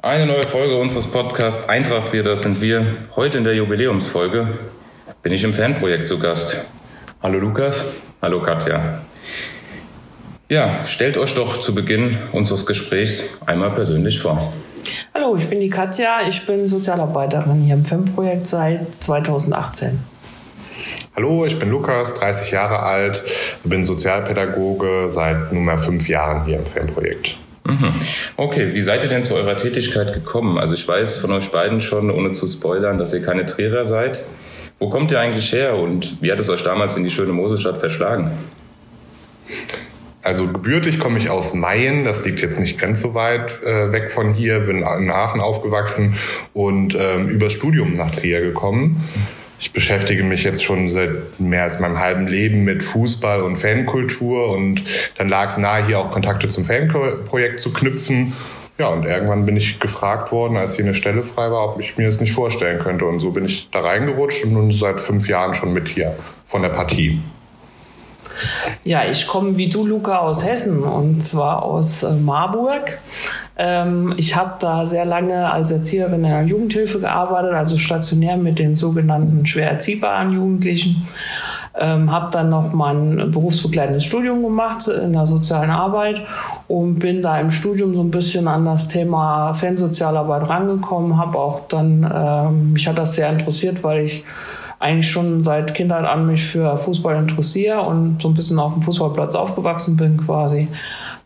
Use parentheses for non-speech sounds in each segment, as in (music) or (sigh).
Eine neue Folge unseres Podcasts Eintracht wir, das sind wir. Heute in der Jubiläumsfolge bin ich im Fanprojekt zu Gast. Hallo Lukas. Hallo Katja. Ja, stellt euch doch zu Beginn unseres Gesprächs einmal persönlich vor. Hallo, ich bin die Katja. Ich bin Sozialarbeiterin hier im FEM-Projekt seit 2018. Hallo, ich bin Lukas, 30 Jahre alt, bin Sozialpädagoge seit nunmehr fünf Jahren hier im FEM-Projekt. Mhm. Okay, wie seid ihr denn zu eurer Tätigkeit gekommen? Also ich weiß von euch beiden schon, ohne zu spoilern, dass ihr keine Trierer seid. Wo kommt ihr eigentlich her und wie hat es euch damals in die schöne Moselstadt verschlagen? Also gebürtig komme ich aus Mayen, das liegt jetzt nicht ganz so weit äh, weg von hier, bin in Aachen aufgewachsen und ähm, übers Studium nach Trier gekommen. Ich beschäftige mich jetzt schon seit mehr als meinem halben Leben mit Fußball und Fankultur und dann lag es nahe, hier auch Kontakte zum Fanprojekt zu knüpfen. Ja, und irgendwann bin ich gefragt worden, als hier eine Stelle frei war, ob ich mir das nicht vorstellen könnte. Und so bin ich da reingerutscht und nun seit fünf Jahren schon mit hier von der Partie. Ja, ich komme wie du, Luca, aus Hessen und zwar aus äh, Marburg. Ähm, ich habe da sehr lange als Erzieherin in der Jugendhilfe gearbeitet, also stationär mit den sogenannten schwer erziehbaren Jugendlichen. Ähm, habe dann noch mein berufsbegleitendes Studium gemacht in der sozialen Arbeit und bin da im Studium so ein bisschen an das Thema Fansozialarbeit rangekommen. Habe auch dann, ähm, mich hat das sehr interessiert, weil ich eigentlich schon seit Kindheit an mich für Fußball interessiere und so ein bisschen auf dem Fußballplatz aufgewachsen bin quasi.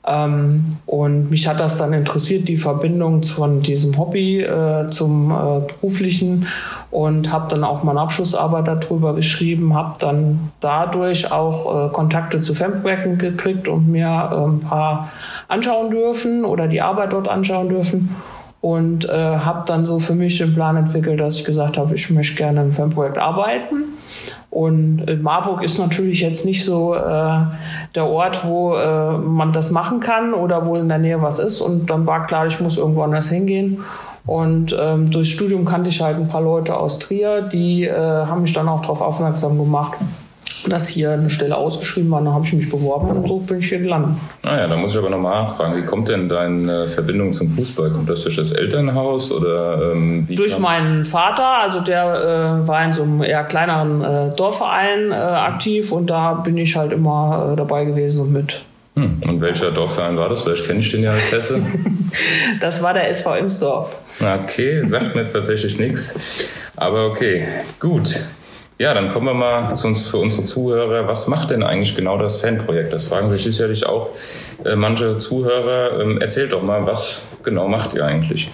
Ähm, und mich hat das dann interessiert, die Verbindung von diesem Hobby äh, zum äh, beruflichen und habe dann auch meine Abschlussarbeit darüber geschrieben, habe dann dadurch auch äh, Kontakte zu Fanprojekten gekriegt und mir äh, ein paar anschauen dürfen oder die Arbeit dort anschauen dürfen und äh, habe dann so für mich den Plan entwickelt, dass ich gesagt habe, ich möchte gerne im Fanprojekt arbeiten. Und Marburg ist natürlich jetzt nicht so äh, der Ort, wo äh, man das machen kann oder wo in der Nähe was ist. Und dann war klar, ich muss irgendwo anders hingehen. Und ähm, durchs Studium kannte ich halt ein paar Leute aus Trier, die äh, haben mich dann auch darauf aufmerksam gemacht dass hier eine Stelle ausgeschrieben war. Dann habe ich mich beworben und so bin ich hier gelandet. Naja, ah da muss ich aber nochmal nachfragen, wie kommt denn deine Verbindung zum Fußball? Kommt das durch das Elternhaus oder ähm, wie Durch meinen Vater, also der äh, war in so einem eher kleineren äh, Dorfverein äh, aktiv und da bin ich halt immer äh, dabei gewesen und mit. Hm. Und welcher Dorfverein war das? Vielleicht kenne ich den ja als Hesse. (laughs) das war der SV Imsdorf. Okay, sagt mir jetzt tatsächlich nichts. Aber okay, gut. Ja, dann kommen wir mal zu uns, für unsere Zuhörer. Was macht denn eigentlich genau das Fanprojekt? Das fragen sich sicherlich auch äh, manche Zuhörer. Ähm, erzählt doch mal, was genau macht ihr eigentlich?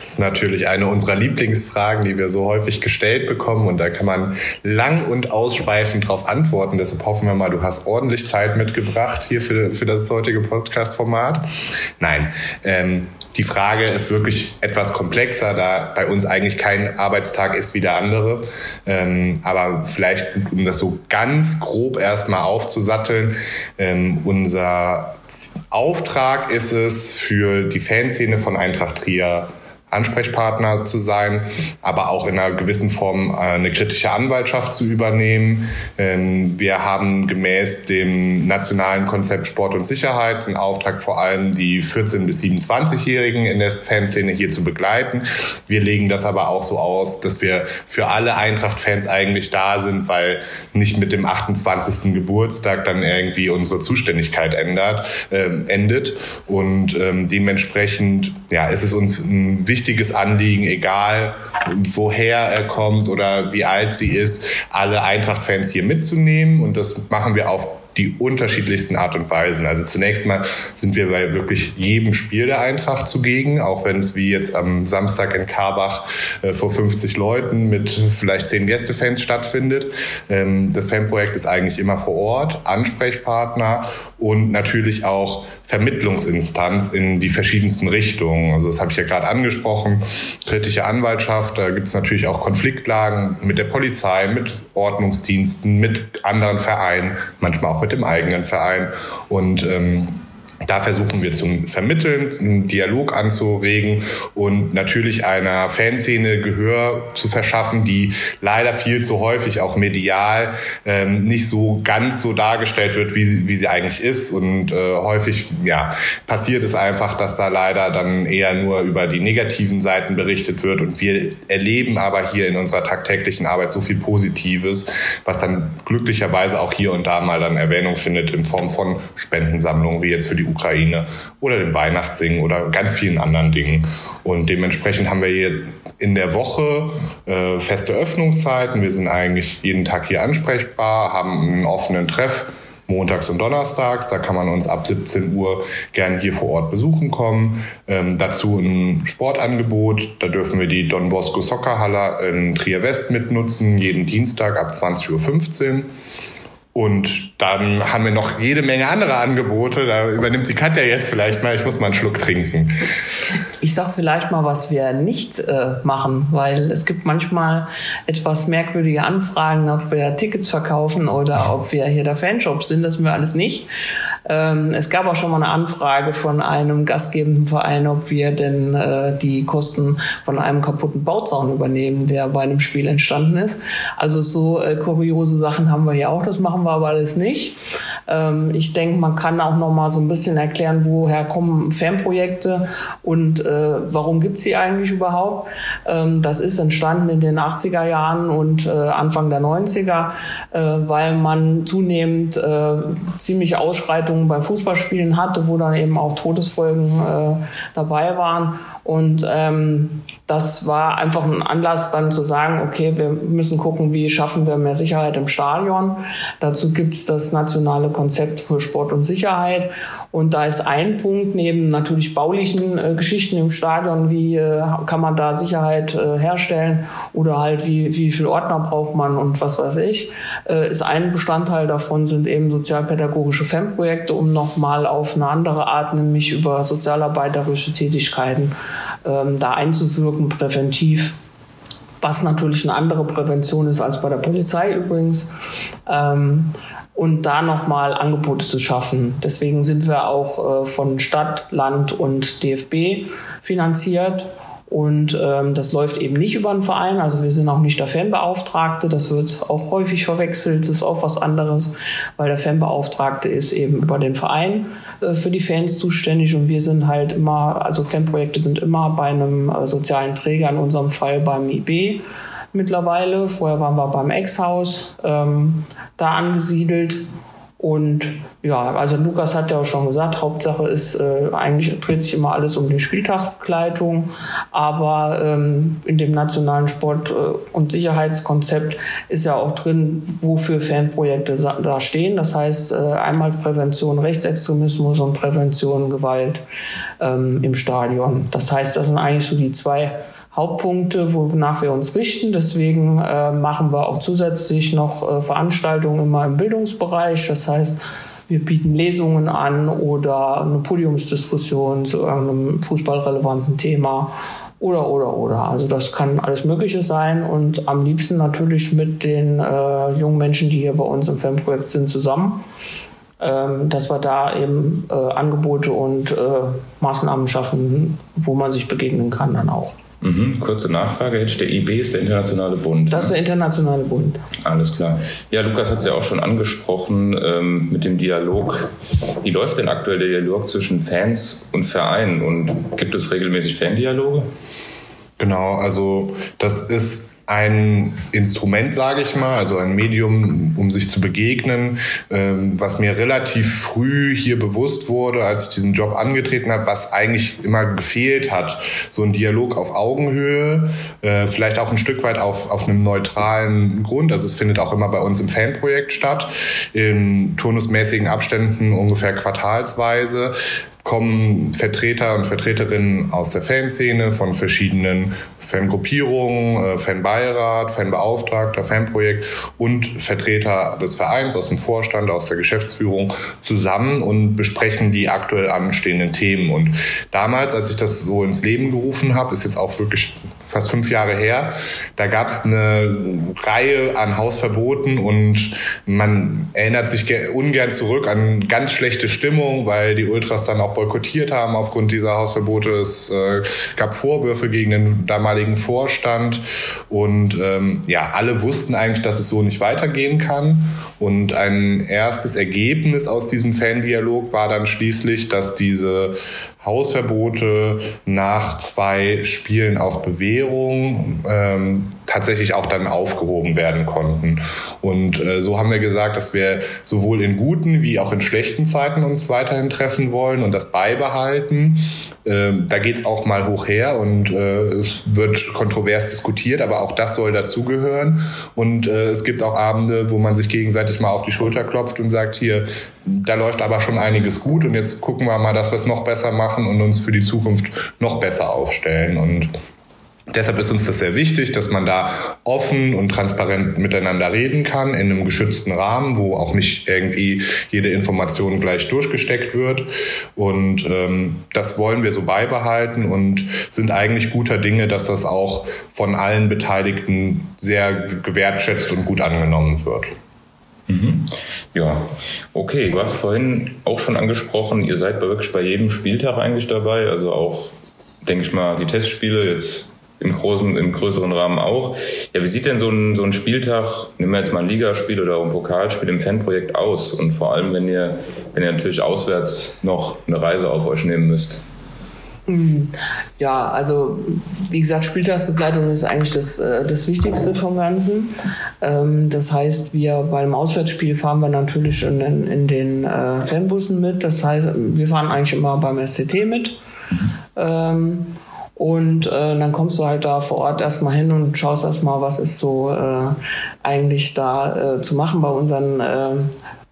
Das ist natürlich eine unserer Lieblingsfragen, die wir so häufig gestellt bekommen. Und da kann man lang und ausschweifend darauf antworten. Deshalb hoffen wir mal, du hast ordentlich Zeit mitgebracht hier für, für das heutige Podcast-Format. Nein, ähm, die Frage ist wirklich etwas komplexer, da bei uns eigentlich kein Arbeitstag ist wie der andere. Ähm, aber vielleicht, um das so ganz grob erstmal aufzusatteln, ähm, unser Auftrag ist es, für die Fanszene von Eintracht Trier Ansprechpartner zu sein, aber auch in einer gewissen Form äh, eine kritische Anwaltschaft zu übernehmen. Ähm, wir haben gemäß dem nationalen Konzept Sport und Sicherheit einen Auftrag, vor allem die 14- bis 27-Jährigen in der Fanszene hier zu begleiten. Wir legen das aber auch so aus, dass wir für alle Eintracht-Fans eigentlich da sind, weil nicht mit dem 28. Geburtstag dann irgendwie unsere Zuständigkeit ändert, äh, endet. Und ähm, dementsprechend ja, ist es uns ein wichtiges wichtiges Anliegen, egal woher er kommt oder wie alt sie ist, alle Eintracht-Fans hier mitzunehmen. Und das machen wir auf die unterschiedlichsten Art und Weisen. Also zunächst mal sind wir bei wirklich jedem Spiel der Eintracht zugegen, auch wenn es wie jetzt am Samstag in Karbach äh, vor 50 Leuten mit vielleicht zehn Gästefans stattfindet. Ähm, das Fanprojekt ist eigentlich immer vor Ort, Ansprechpartner und natürlich auch Vermittlungsinstanz in die verschiedensten Richtungen. Also das habe ich ja gerade angesprochen, kritische Anwaltschaft, da gibt es natürlich auch Konfliktlagen mit der Polizei, mit Ordnungsdiensten, mit anderen Vereinen, manchmal auch mit dem eigenen Verein. Und ähm, Da versuchen wir zu vermitteln, einen Dialog anzuregen und natürlich einer Fanszene Gehör zu verschaffen, die leider viel zu häufig auch medial ähm, nicht so ganz so dargestellt wird, wie sie, wie sie eigentlich ist. Und äh, häufig ja, passiert es einfach, dass da leider dann eher nur über die negativen Seiten berichtet wird. Und wir erleben aber hier in unserer tagtäglichen Arbeit so viel Positives, was dann glücklicherweise auch hier und da mal dann Erwähnung findet in Form von Spendensammlungen, wie jetzt für die Ukraine oder dem Weihnachtssingen oder ganz vielen anderen Dingen. Und dementsprechend haben wir hier in der Woche äh, feste Öffnungszeiten. Wir sind eigentlich jeden Tag hier ansprechbar, haben einen offenen Treff montags und donnerstags. Da kann man uns ab 17 Uhr gerne hier vor Ort besuchen kommen. Ähm, dazu ein Sportangebot. Da dürfen wir die Don Bosco Soccerhalle in Trier West mitnutzen, jeden Dienstag ab 20.15 Uhr. Und dann haben wir noch jede Menge andere Angebote. Da übernimmt die Katja jetzt vielleicht mal. Ich muss mal einen Schluck trinken. Ich sag vielleicht mal, was wir nicht äh, machen, weil es gibt manchmal etwas merkwürdige Anfragen, ob wir Tickets verkaufen oder ob wir hier der Fanshop sind. Das sind wir alles nicht. Ähm, es gab auch schon mal eine Anfrage von einem gastgebenden Verein, ob wir denn äh, die Kosten von einem kaputten Bauzaun übernehmen, der bei einem Spiel entstanden ist. Also so äh, kuriose Sachen haben wir hier auch. Das machen wir aber alles nicht. Ähm, ich denke, man kann auch noch mal so ein bisschen erklären, woher kommen Fanprojekte und äh, warum gibt's sie eigentlich überhaupt. Ähm, das ist entstanden in den 80er Jahren und äh, Anfang der 90er, äh, weil man zunehmend äh, ziemlich Ausschreitungen bei Fußballspielen hatte, wo dann eben auch Todesfolgen äh, dabei waren. Und ähm, das war einfach ein Anlass, dann zu sagen, okay, wir müssen gucken, wie schaffen wir mehr Sicherheit im Stadion. Dazu gibt's das nationale Konzept für Sport und Sicherheit. Und da ist ein Punkt neben natürlich baulichen äh, Geschichten im Stadion, wie äh, kann man da Sicherheit äh, herstellen oder halt wie, wie viel Ordner braucht man und was weiß ich, äh, ist ein Bestandteil davon sind eben sozialpädagogische FEM-Projekte, um nochmal auf eine andere Art, nämlich über sozialarbeiterische Tätigkeiten ähm, da einzuwirken, präventiv was natürlich eine andere Prävention ist als bei der Polizei übrigens. Ähm, und da nochmal Angebote zu schaffen. Deswegen sind wir auch äh, von Stadt, Land und DFB finanziert. Und ähm, das läuft eben nicht über einen Verein. Also wir sind auch nicht der Fanbeauftragte. Das wird auch häufig verwechselt. Das ist auch was anderes, weil der Fanbeauftragte ist eben über den Verein äh, für die Fans zuständig. Und wir sind halt immer, also Fanprojekte sind immer bei einem äh, sozialen Träger, in unserem Fall beim IB mittlerweile. Vorher waren wir beim Ex-Haus ähm, da angesiedelt. Und ja, also Lukas hat ja auch schon gesagt, Hauptsache ist, äh, eigentlich dreht sich immer alles um die Spieltagsbegleitung, aber ähm, in dem nationalen Sport- äh, und Sicherheitskonzept ist ja auch drin, wofür Fanprojekte da stehen. Das heißt, äh, einmal Prävention Rechtsextremismus und Prävention Gewalt ähm, im Stadion. Das heißt, das sind eigentlich so die zwei Hauptpunkte, wonach wir uns richten. Deswegen äh, machen wir auch zusätzlich noch äh, Veranstaltungen immer im Bildungsbereich. Das heißt, wir bieten Lesungen an oder eine Podiumsdiskussion zu irgendeinem fußballrelevanten Thema oder, oder, oder. Also das kann alles Mögliche sein und am liebsten natürlich mit den äh, jungen Menschen, die hier bei uns im Fanprojekt sind, zusammen. Ähm, dass wir da eben äh, Angebote und äh, Maßnahmen schaffen, wo man sich begegnen kann dann auch. Mhm, kurze Nachfrage, der IB ist der internationale Bund. Das ist der internationale Bund. Alles klar. Ja, Lukas hat es ja auch schon angesprochen ähm, mit dem Dialog. Wie läuft denn aktuell der Dialog zwischen Fans und Vereinen und gibt es regelmäßig Fandialoge? Genau, also das ist ein Instrument, sage ich mal, also ein Medium, um sich zu begegnen, ähm, was mir relativ früh hier bewusst wurde, als ich diesen Job angetreten habe, was eigentlich immer gefehlt hat. So ein Dialog auf Augenhöhe, äh, vielleicht auch ein Stück weit auf, auf einem neutralen Grund. Also es findet auch immer bei uns im Fanprojekt statt, in turnusmäßigen Abständen ungefähr quartalsweise kommen Vertreter und Vertreterinnen aus der Fanszene von verschiedenen Fangruppierungen, äh, Fanbeirat, Fanbeauftragter, Fanprojekt und Vertreter des Vereins aus dem Vorstand, aus der Geschäftsführung zusammen und besprechen die aktuell anstehenden Themen. Und damals, als ich das so ins Leben gerufen habe, ist jetzt auch wirklich fast fünf Jahre her. Da gab es eine Reihe an Hausverboten und man erinnert sich ungern zurück an ganz schlechte Stimmung, weil die Ultras dann auch boykottiert haben aufgrund dieser Hausverbote. Es äh, gab Vorwürfe gegen den damaligen Vorstand und ähm, ja, alle wussten eigentlich, dass es so nicht weitergehen kann. Und ein erstes Ergebnis aus diesem Fandialog war dann schließlich, dass diese Hausverbote nach zwei Spielen auf Bewährung ähm, tatsächlich auch dann aufgehoben werden konnten. Und äh, so haben wir gesagt, dass wir sowohl in guten wie auch in schlechten Zeiten uns weiterhin treffen wollen und das beibehalten. Ähm, da geht's auch mal hoch her und äh, es wird kontrovers diskutiert, aber auch das soll dazugehören. Und äh, es gibt auch Abende, wo man sich gegenseitig mal auf die Schulter klopft und sagt, hier, da läuft aber schon einiges gut und jetzt gucken wir mal, dass wir es noch besser machen und uns für die Zukunft noch besser aufstellen. Und Deshalb ist uns das sehr wichtig, dass man da offen und transparent miteinander reden kann, in einem geschützten Rahmen, wo auch nicht irgendwie jede Information gleich durchgesteckt wird. Und ähm, das wollen wir so beibehalten und sind eigentlich guter Dinge, dass das auch von allen Beteiligten sehr gewertschätzt und gut angenommen wird. Mhm. Ja, okay. Du hast vorhin auch schon angesprochen, ihr seid wirklich bei jedem Spieltag eigentlich dabei, also auch, denke ich mal, die Testspiele jetzt im großen, im größeren Rahmen auch. Ja, wie sieht denn so ein, so ein Spieltag, nehmen wir jetzt mal ein Ligaspiel oder ein Pokalspiel im Fanprojekt aus? Und vor allem, wenn ihr, wenn ihr natürlich auswärts noch eine Reise auf euch nehmen müsst. Hm. Ja, also wie gesagt, Spieltagsbegleitung ist eigentlich das, äh, das Wichtigste vom Ganzen. Ähm, das heißt, wir beim Auswärtsspiel fahren wir natürlich in, in, den äh, Fanbussen mit. Das heißt, wir fahren eigentlich immer beim SCT mit. Ähm, und äh, dann kommst du halt da vor Ort erstmal hin und schaust erstmal, was ist so äh, eigentlich da äh, zu machen bei unseren äh,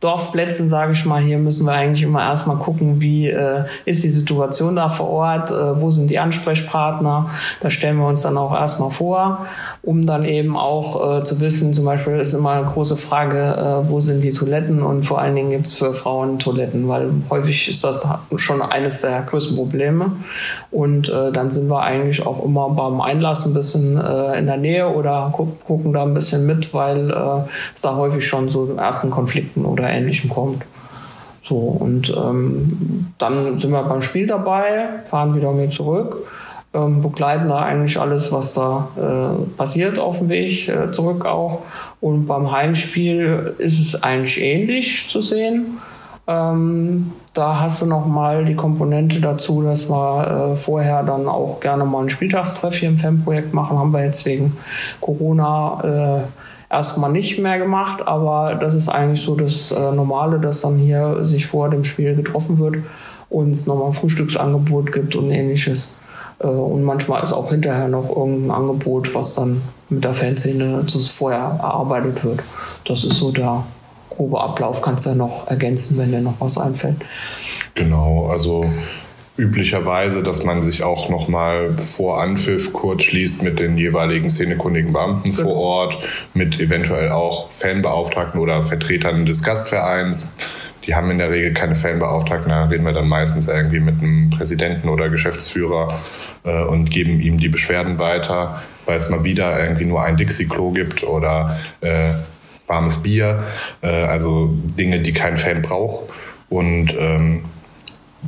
Dorfplätzen, sage ich mal, hier müssen wir eigentlich immer erstmal gucken, wie äh, ist die Situation da vor Ort, äh, wo sind die Ansprechpartner. Da stellen wir uns dann auch erstmal vor, um dann eben auch äh, zu wissen, zum Beispiel ist immer eine große Frage, äh, wo sind die Toiletten und vor allen Dingen gibt's für Frauen Toiletten, weil häufig ist das schon eines der größten Probleme. Und äh, dann sind wir eigentlich auch immer beim Einlass ein bisschen äh, in der Nähe oder gu gucken da ein bisschen mit, weil es da häufig schon so ersten Konflikten oder oder Ähnlichem kommt. So, und ähm, dann sind wir beim Spiel dabei, fahren wieder mit zurück, ähm, begleiten da eigentlich alles, was da äh, passiert auf dem Weg äh, zurück auch. Und beim Heimspiel ist es eigentlich ähnlich zu sehen. Ähm, da hast du noch mal die Komponente dazu, dass wir äh, vorher dann auch gerne mal ein Spieltagstreff hier im Fanprojekt machen. Haben wir jetzt wegen Corona äh, erstmal nicht mehr gemacht, aber das ist eigentlich so das äh, Normale, dass dann hier sich vor dem Spiel getroffen wird und es nochmal ein Frühstücksangebot gibt und ähnliches. Äh, und manchmal ist auch hinterher noch irgendein Angebot, was dann mit der Fanszene vorher erarbeitet wird. Das ist so der grobe Ablauf. Kannst du ja noch ergänzen, wenn dir noch was einfällt. Genau, also üblicherweise, dass man sich auch nochmal vor Anpfiff kurz schließt mit den jeweiligen szenekundigen Beamten vor genau. Ort, mit eventuell auch Fanbeauftragten oder Vertretern des Gastvereins. Die haben in der Regel keine Fanbeauftragten, da reden wir dann meistens irgendwie mit einem Präsidenten oder Geschäftsführer äh, und geben ihm die Beschwerden weiter, weil es mal wieder irgendwie nur ein Dixie-Klo gibt oder äh, warmes Bier, äh, also Dinge, die kein Fan braucht. Und ähm,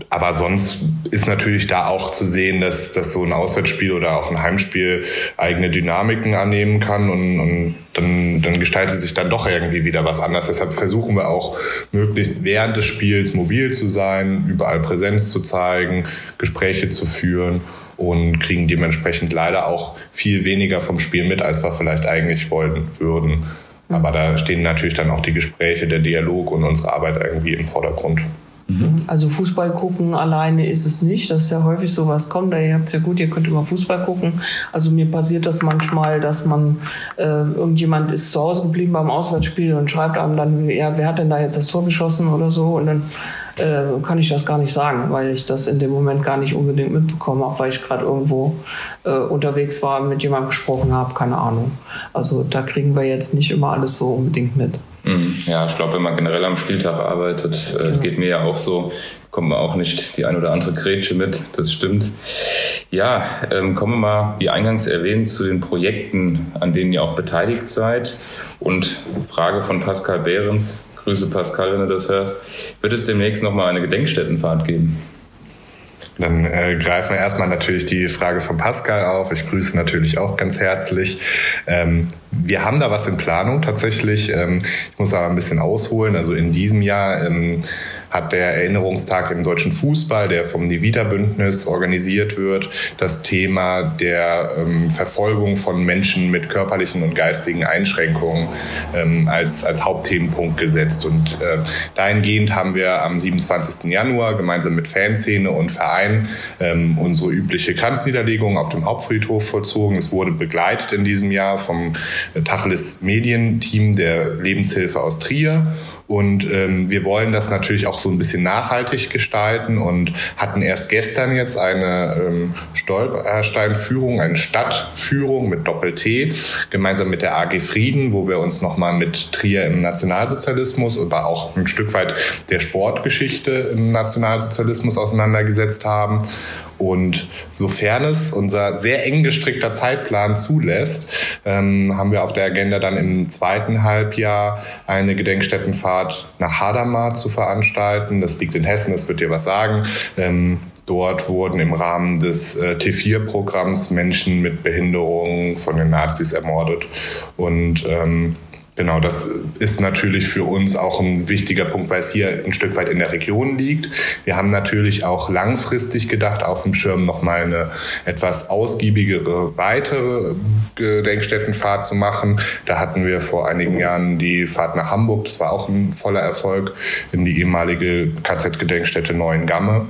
aber sonst ist natürlich da auch zu sehen, dass, dass so ein Auswärtsspiel oder auch ein Heimspiel eigene Dynamiken annehmen kann und, und dann, dann gestaltet sich dann doch irgendwie wieder was anders. Deshalb versuchen wir auch möglichst während des Spiels mobil zu sein, überall Präsenz zu zeigen, Gespräche zu führen und kriegen dementsprechend leider auch viel weniger vom Spiel mit, als wir vielleicht eigentlich wollen würden. Aber da stehen natürlich dann auch die Gespräche, der Dialog und unsere Arbeit irgendwie im Vordergrund. Mhm. Also Fußball gucken alleine ist es nicht. Das ist ja häufig so, was kommt. Ihr habt es ja gut, ihr könnt immer Fußball gucken. Also mir passiert das manchmal, dass man, äh, irgendjemand ist zu Hause geblieben beim Auswärtsspiel und schreibt einem dann, ja, wer hat denn da jetzt das Tor geschossen oder so? Und dann äh, kann ich das gar nicht sagen, weil ich das in dem Moment gar nicht unbedingt mitbekommen habe, weil ich gerade irgendwo äh, unterwegs war, mit jemandem gesprochen habe, keine Ahnung. Also da kriegen wir jetzt nicht immer alles so unbedingt mit. Mhm. Ja, ich glaube, wenn man generell am Spieltag arbeitet, äh, es geht mir ja auch so, kommt man auch nicht die ein oder andere Grätsche mit, das stimmt. Ja, ähm, kommen wir mal, wie eingangs erwähnt, zu den Projekten, an denen ihr auch beteiligt seid. Und Frage von Pascal Behrens, Grüße Pascal, wenn du das hörst, wird es demnächst nochmal eine Gedenkstättenfahrt geben? Dann äh, greifen wir erstmal natürlich die Frage von Pascal auf. Ich grüße natürlich auch ganz herzlich. Ähm, wir haben da was in Planung tatsächlich. Ähm, ich muss aber ein bisschen ausholen. Also in diesem Jahr ähm, hat der Erinnerungstag im deutschen Fußball, der vom Nivida-Bündnis organisiert wird, das Thema der ähm, Verfolgung von Menschen mit körperlichen und geistigen Einschränkungen ähm, als, als Hauptthemenpunkt gesetzt. Und äh, dahingehend haben wir am 27. Januar gemeinsam mit Fanszene und Verein ähm, unsere übliche Kranzniederlegung auf dem Hauptfriedhof vollzogen. Es wurde begleitet in diesem Jahr vom Tacheles Medienteam der Lebenshilfe aus Trier und ähm, wir wollen das natürlich auch so ein bisschen nachhaltig gestalten und hatten erst gestern jetzt eine ähm, Stolpersteinführung, eine Stadtführung mit Doppel-T, gemeinsam mit der AG Frieden, wo wir uns nochmal mit Trier im Nationalsozialismus, aber auch ein Stück weit der Sportgeschichte im Nationalsozialismus auseinandergesetzt haben. Und sofern es unser sehr eng gestrickter Zeitplan zulässt, ähm, haben wir auf der Agenda dann im zweiten Halbjahr eine Gedenkstättenfahrt nach Hadamar zu veranstalten. Das liegt in Hessen, das wird dir was sagen. Ähm, Dort wurden im Rahmen des äh, T4-Programms Menschen mit Behinderungen von den Nazis ermordet. Und ähm, Genau, das ist natürlich für uns auch ein wichtiger Punkt, weil es hier ein Stück weit in der Region liegt. Wir haben natürlich auch langfristig gedacht, auf dem Schirm nochmal eine etwas ausgiebigere, weitere Gedenkstättenfahrt zu machen. Da hatten wir vor einigen Jahren die Fahrt nach Hamburg. Das war auch ein voller Erfolg in die ehemalige KZ-Gedenkstätte Neuengamme.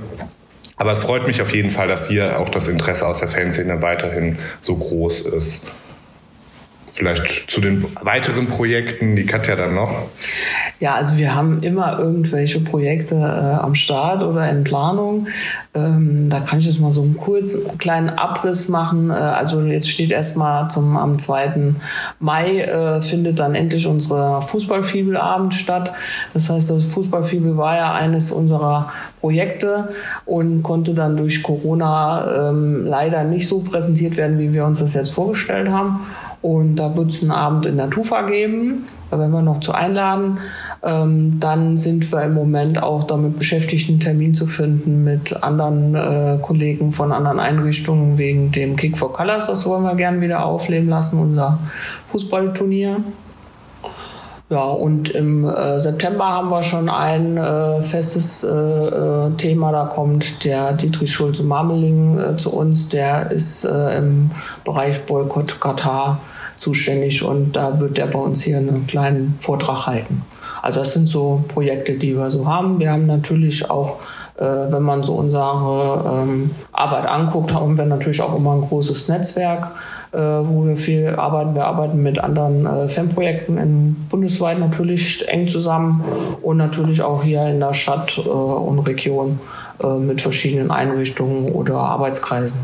Aber es freut mich auf jeden Fall, dass hier auch das Interesse aus der Fanszene weiterhin so groß ist. Vielleicht zu den weiteren Projekten, die Katja dann noch. Ja, also wir haben immer irgendwelche Projekte äh, am Start oder in Planung. Ähm, da kann ich jetzt mal so einen kurzen kleinen Abriss machen. Äh, also jetzt steht erstmal zum am 2. Mai äh, findet dann endlich unsere Fußballfibelabend statt. Das heißt, das Fußballfibel war ja eines unserer Projekte und konnte dann durch Corona ähm, leider nicht so präsentiert werden, wie wir uns das jetzt vorgestellt haben. Und da wird es einen Abend in der Tufa geben. Da werden wir noch zu einladen. Ähm, dann sind wir im Moment auch damit beschäftigt, einen Termin zu finden mit anderen äh, Kollegen von anderen Einrichtungen wegen dem Kick for Colors. Das wollen wir gerne wieder aufleben lassen, unser Fußballturnier. Ja, und im äh, September haben wir schon ein äh, festes äh, äh Thema. Da kommt der Dietrich Schulze-Marmeling äh, zu uns. Der ist äh, im Bereich Boykott Katar zuständig und da wird er bei uns hier einen kleinen Vortrag halten. Also das sind so Projekte, die wir so haben. Wir haben natürlich auch, äh, wenn man so unsere ähm, Arbeit anguckt, haben wir natürlich auch immer ein großes Netzwerk, äh, wo wir viel arbeiten. Wir arbeiten mit anderen äh, Fanprojekten in bundesweit natürlich eng zusammen und natürlich auch hier in der Stadt äh, und Region äh, mit verschiedenen Einrichtungen oder Arbeitskreisen.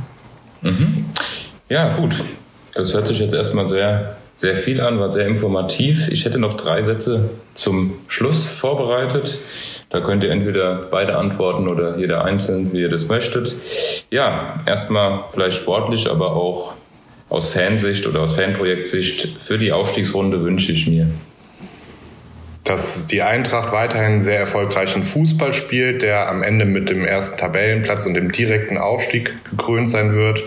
Mhm. Ja, gut. Das hört sich jetzt erstmal sehr, sehr viel an, war sehr informativ. Ich hätte noch drei Sätze zum Schluss vorbereitet. Da könnt ihr entweder beide antworten oder jeder einzeln, wie ihr das möchtet. Ja, erstmal vielleicht sportlich, aber auch aus Fansicht oder aus Fanprojektsicht für die Aufstiegsrunde wünsche ich mir dass die Eintracht weiterhin sehr erfolgreichen Fußball spielt, der am Ende mit dem ersten Tabellenplatz und dem direkten Aufstieg gekrönt sein wird.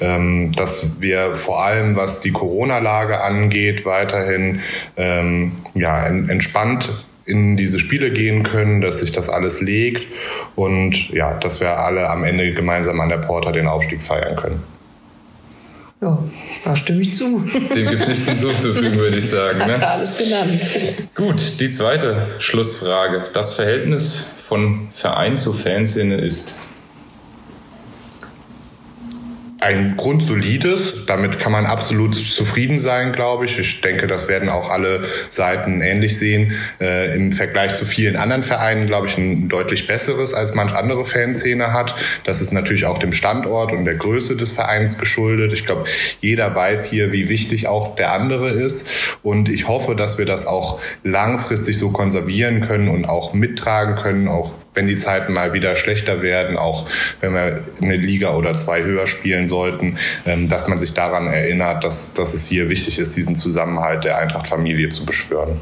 Ähm, dass wir vor allem, was die Corona-Lage angeht, weiterhin ähm, ja, entspannt in diese Spiele gehen können, dass sich das alles legt und ja, dass wir alle am Ende gemeinsam an der Porta den Aufstieg feiern können. Ja, da stimme ich zu. Dem gibt es nichts hinzuzufügen, würde ich sagen. Hat ne? alles genannt. Gut, die zweite Schlussfrage. Das Verhältnis von Verein zu Fanszene ist ein grundsolides. Damit kann man absolut zufrieden sein, glaube ich. Ich denke, das werden auch alle Seiten ähnlich sehen. Äh, Im Vergleich zu vielen anderen Vereinen, glaube ich, ein deutlich besseres als manch andere Fanszene hat. Das ist natürlich auch dem Standort und der Größe des Vereins geschuldet. Ich glaube, jeder weiß hier, wie wichtig auch der andere ist. Und ich hoffe, dass wir das auch langfristig so konservieren können und auch mittragen können, auch wenn die Zeiten mal wieder schlechter werden, auch wenn wir eine Liga oder zwei höher spielen sollten, ähm, dass man sich daran erinnert, dass, dass es hier wichtig ist, diesen Zusammenhalt der Eintracht-Familie zu beschwören.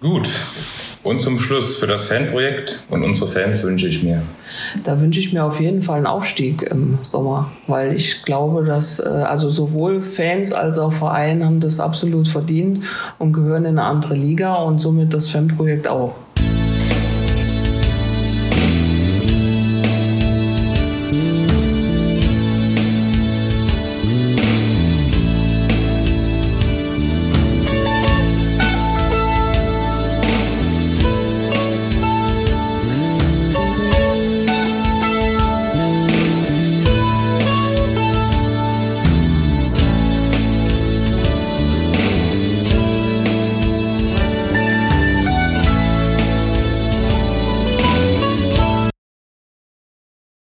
Gut. Und zum Schluss für das Fanprojekt und unsere Fans wünsche ich mir. Da wünsche ich mir auf jeden Fall einen Aufstieg im Sommer, weil ich glaube, dass äh, also sowohl Fans als auch Vereine haben das absolut verdient und gehören in eine andere Liga und somit das Fanprojekt auch.